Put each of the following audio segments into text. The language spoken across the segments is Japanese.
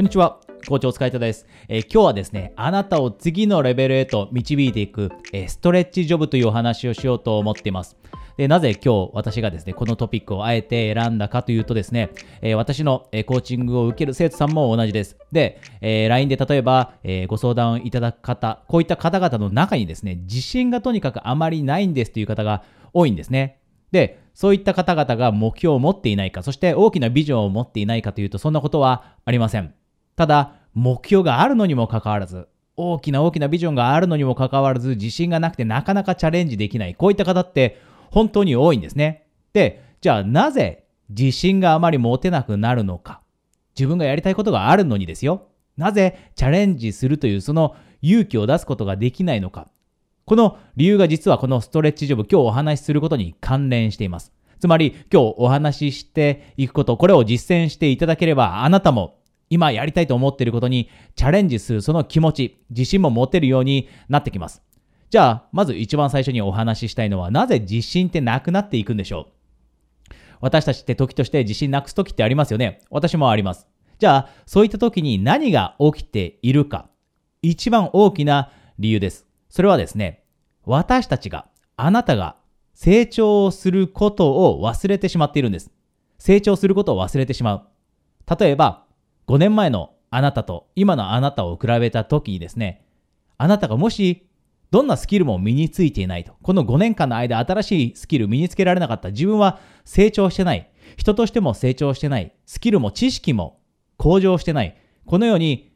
こんにちは。校長お疲れ様です、えー、今日はですね、あなたを次のレベルへと導いていく、えー、ストレッチジョブというお話をしようと思っています。で、なぜ今日私がですね、このトピックをあえて選んだかというとですね、えー、私の、えコーチングを受ける生徒さんも同じです。で、え LINE で例えば、えご相談いただく方、こういった方々の中にですね、自信がとにかくあまりないんですという方が多いんですね。で、そういった方々が目標を持っていないか、そして大きなビジョンを持っていないかというと、そんなことはありません。ただ、目標があるのにもかかわらず、大きな大きなビジョンがあるのにもかかわらず、自信がなくてなかなかチャレンジできない。こういった方って本当に多いんですね。で、じゃあなぜ自信があまり持てなくなるのか。自分がやりたいことがあるのにですよ。なぜチャレンジするというその勇気を出すことができないのか。この理由が実はこのストレッチジョブ、今日お話しすることに関連しています。つまり今日お話ししていくこと、これを実践していただければあなたも今やりたいと思っていることにチャレンジするその気持ち、自信も持てるようになってきます。じゃあ、まず一番最初にお話ししたいのは、なぜ自信ってなくなっていくんでしょう？私たちって時として自信なくす時ってありますよね？私もあります。じゃあ、そういった時に何が起きているか。一番大きな理由です。それはですね、私たちが、あなたが成長することを忘れてしまっているんです。成長することを忘れてしまう。例えば、5年前のあなたと今のあなたを比べた時にですね、あなたがもしどんなスキルも身についていないと。この5年間の間、新しいスキル身につけられなかった。自分は成長してない。人としても成長してない。スキルも知識も向上してない。このように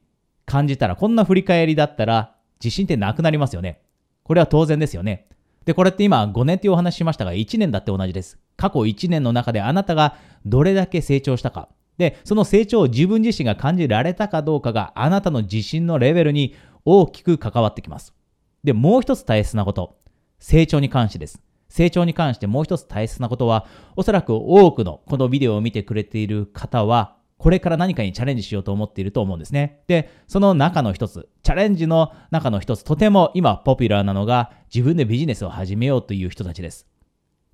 感じたら、こんな振り返りだったら、自信ってなくなりますよね。これは当然ですよね。で、これって今5年っていうお話しましたが、1年だって同じです。過去1年の中であなたがどれだけ成長したか。で、その成長を自分自身が感じられたかどうかがあなたの自信のレベルに大きく関わってきます。で、もう一つ大切なこと。成長に関してです。成長に関してもう一つ大切なことは、おそらく多くのこのビデオを見てくれている方は、これから何かにチャレンジしようと思っていると思うんですね。で、その中の一つ、チャレンジの中の一つ、とても今ポピュラーなのが、自分でビジネスを始めようという人たちです。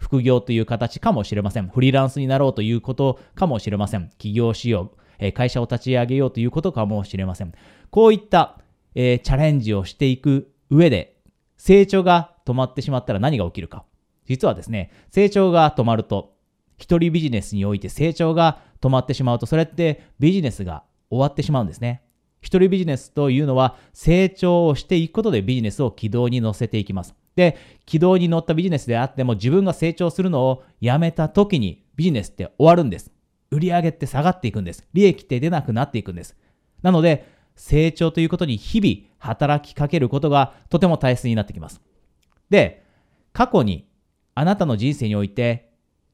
副業という形かもしれません。フリーランスになろうということかもしれません。起業しよう。会社を立ち上げようということかもしれません。こういった、えー、チャレンジをしていく上で、成長が止まってしまったら何が起きるか。実はですね、成長が止まると、一人ビジネスにおいて成長が止まってしまうと、それってビジネスが終わってしまうんですね。一人ビジネスというのは成長をしていくことでビジネスを軌道に乗せていきます。で、軌道に乗ったビジネスであっても自分が成長するのをやめた時にビジネスって終わるんです。売上って下がっていくんです。利益って出なくなっていくんです。なので、成長ということに日々働きかけることがとても大切になってきます。で、過去にあなたの人生において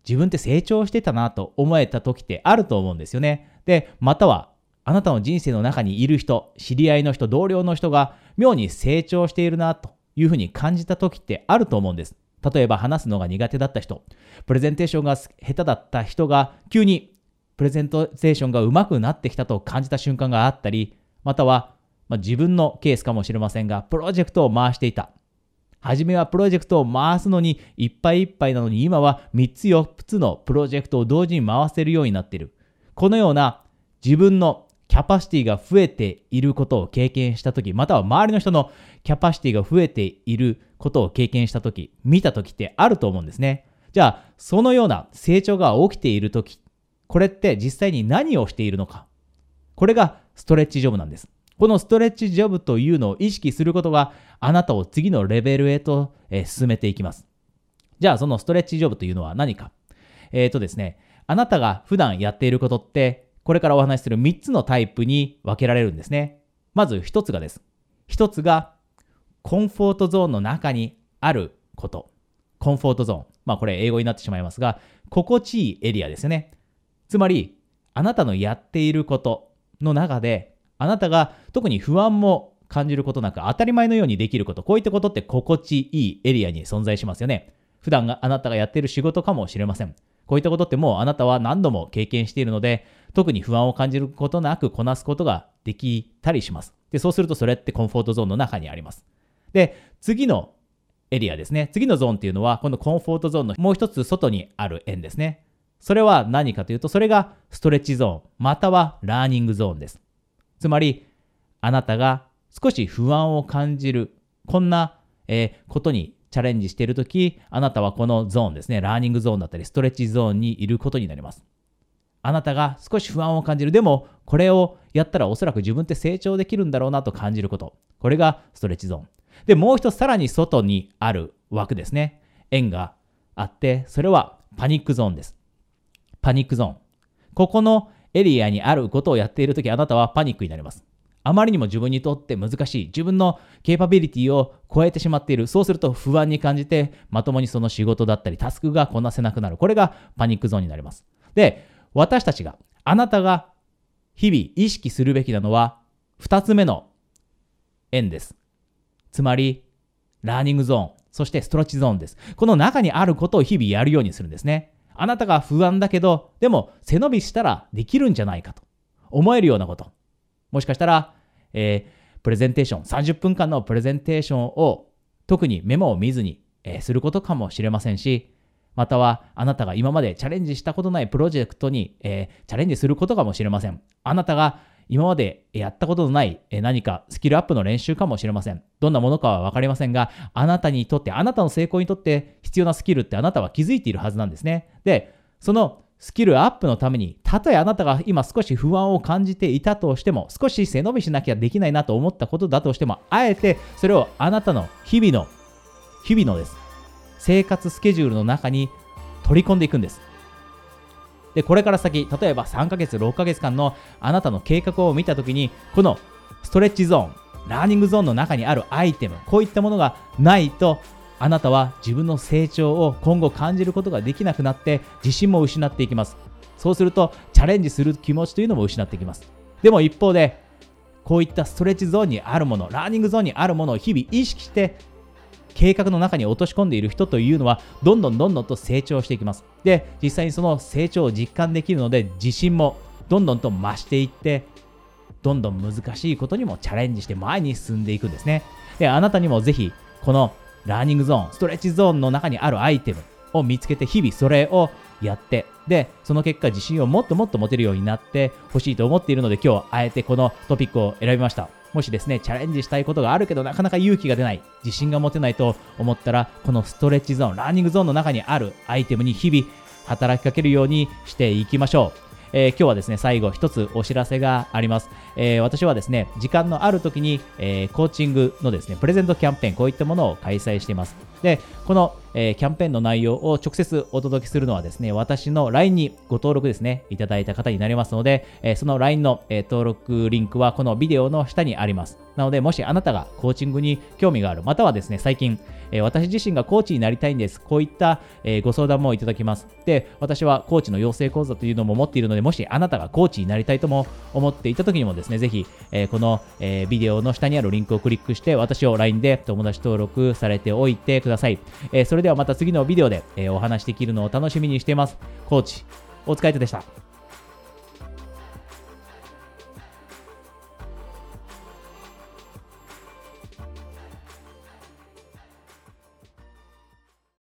自分って成長してたなと思えた時ってあると思うんですよね。で、またはあなたの人生の中にいる人、知り合いの人、同僚の人が妙に成長しているなというふうに感じた時ってあると思うんです。例えば話すのが苦手だった人、プレゼンテーションが下手だった人が急にプレゼンテーションが上手くなってきたと感じた瞬間があったり、または、まあ、自分のケースかもしれませんが、プロジェクトを回していた。初めはプロジェクトを回すのにいっぱいいっぱいなのに今は3つ4つのプロジェクトを同時に回せるようになっている。このような自分のキャパシティが増えていることを経験したとき、または周りの人のキャパシティが増えていることを経験したとき、見たときってあると思うんですね。じゃあ、そのような成長が起きているとき、これって実際に何をしているのか。これがストレッチジョブなんです。このストレッチジョブというのを意識することがあなたを次のレベルへと、え進めていきます。じゃあそのストレッチジョブというのは何かえっ、ー、とですね、あなたが普段やっていることってこれからお話しする3つのタイプに分けられるんですね。まず1つがです。1つが、コンフォートゾーンの中にあること。コンフォートゾーン。まあこれ英語になってしまいますが、心地いいエリアですよね。つまり、あなたのやっていることの中で、あなたが特に不安も感じることなく当たり前のようにできること、こういったことって心地いいエリアに存在しますよね。普段があなたがやっている仕事かもしれません。こういったことってもうあなたは何度も経験しているので、特に不安を感じることなくこなすことができたりします。で、そうするとそれってコンフォートゾーンの中にあります。で、次のエリアですね。次のゾーンっていうのは、このコンフォートゾーンのもう一つ外にある円ですね。それは何かというと、それがストレッチゾーン、またはラーニングゾーンです。つまり、あなたが少し不安を感じる、こんな、えー、ことにチャレンジしているとき、あなたはこのゾーンですね、ラーニングゾーンだったり、ストレッチゾーンにいることになります。あなたが少し不安を感じる。でも、これをやったらおそらく自分って成長できるんだろうなと感じること。これがストレッチゾーン。で、もう一つさらに外にある枠ですね。円があって、それはパニックゾーンです。パニックゾーン。ここのエリアにあることをやっているとき、あなたはパニックになります。あまりにも自分にとって難しい。自分のケーパビリティを超えてしまっている。そうすると不安に感じて、まともにその仕事だったり、タスクがこなせなくなる。これがパニックゾーンになります。で、私たちが、あなたが日々意識するべきなのは、二つ目の円です。つまり、ラーニングゾーン、そしてストレッチゾーンです。この中にあることを日々やるようにするんですね。あなたが不安だけど、でも背伸びしたらできるんじゃないかと思えるようなこと。もしかしたら、えー、プレゼンテーション、30分間のプレゼンテーションを特にメモを見ずに、えー、することかもしれませんし、またはあなたが今までチャレンジしたことないプロジェクトに、えー、チャレンジすることかもしれません。あなたが今までやったことのない何かスキルアップの練習かもしれません。どんなものかはわかりませんが、あなたにとって、あなたの成功にとって必要なスキルってあなたは気づいているはずなんですね。で、そのスキルアップのために、たとえあなたが今少し不安を感じていたとしても、少し背伸びしなきゃできないなと思ったことだとしても、あえてそれをあなたの日々の、日々のです。生活スケジュールの中に取り込んでいくんです。で、これから先、例えば3ヶ月、6ヶ月間のあなたの計画を見たときに、このストレッチゾーン、ラーニングゾーンの中にあるアイテム、こういったものがないと、あなたは自分の成長を今後感じることができなくなって自信も失っていきます。そうするとチャレンジする気持ちというのも失ってきます。でも一方でこういったストレッチゾーンにあるもの、ラーニングゾーンにあるものを日々意識して計画の中に落とし込んでいる人というのはどんどんどんどんと成長していきます。で、実際にその成長を実感できるので自信もどんどんと増していってどんどん難しいことにもチャレンジして前に進んでいくんですね。で、あなたにもぜひこのラーニングゾーン、ストレッチゾーンの中にあるアイテムを見つけて日々それをやって、で、その結果自信をもっともっと持てるようになってほしいと思っているので今日はあえてこのトピックを選びました。もしですね、チャレンジしたいことがあるけどなかなか勇気が出ない、自信が持てないと思ったら、このストレッチゾーン、ラーニングゾーンの中にあるアイテムに日々働きかけるようにしていきましょう。えー、今日はですね、最後一つお知らせがあります。えー、私はですね、時間のある時に、えー、コーチングのですね、プレゼントキャンペーン、こういったものを開催しています。で、この、えー、キャンペーンの内容を直接お届けするのはですね、私の LINE にご登録ですね、いただいた方になりますので、えー、その LINE の、えー、登録リンクはこのビデオの下にあります。なので、もしあなたがコーチングに興味がある、またはですね、最近、え、私自身がコーチになりたいんです。こういった、え、ご相談もいただきます。で、私はコーチの養成講座というのも持っているので、もしあなたがコーチになりたいとも思っていた時にもですね、ぜひ、え、この、え、ビデオの下にあるリンクをクリックして、私を LINE で友達登録されておいてください。え、それではまた次のビデオで、えー、お話できるのを楽しみにしています。コーチ、お疲れ様でした。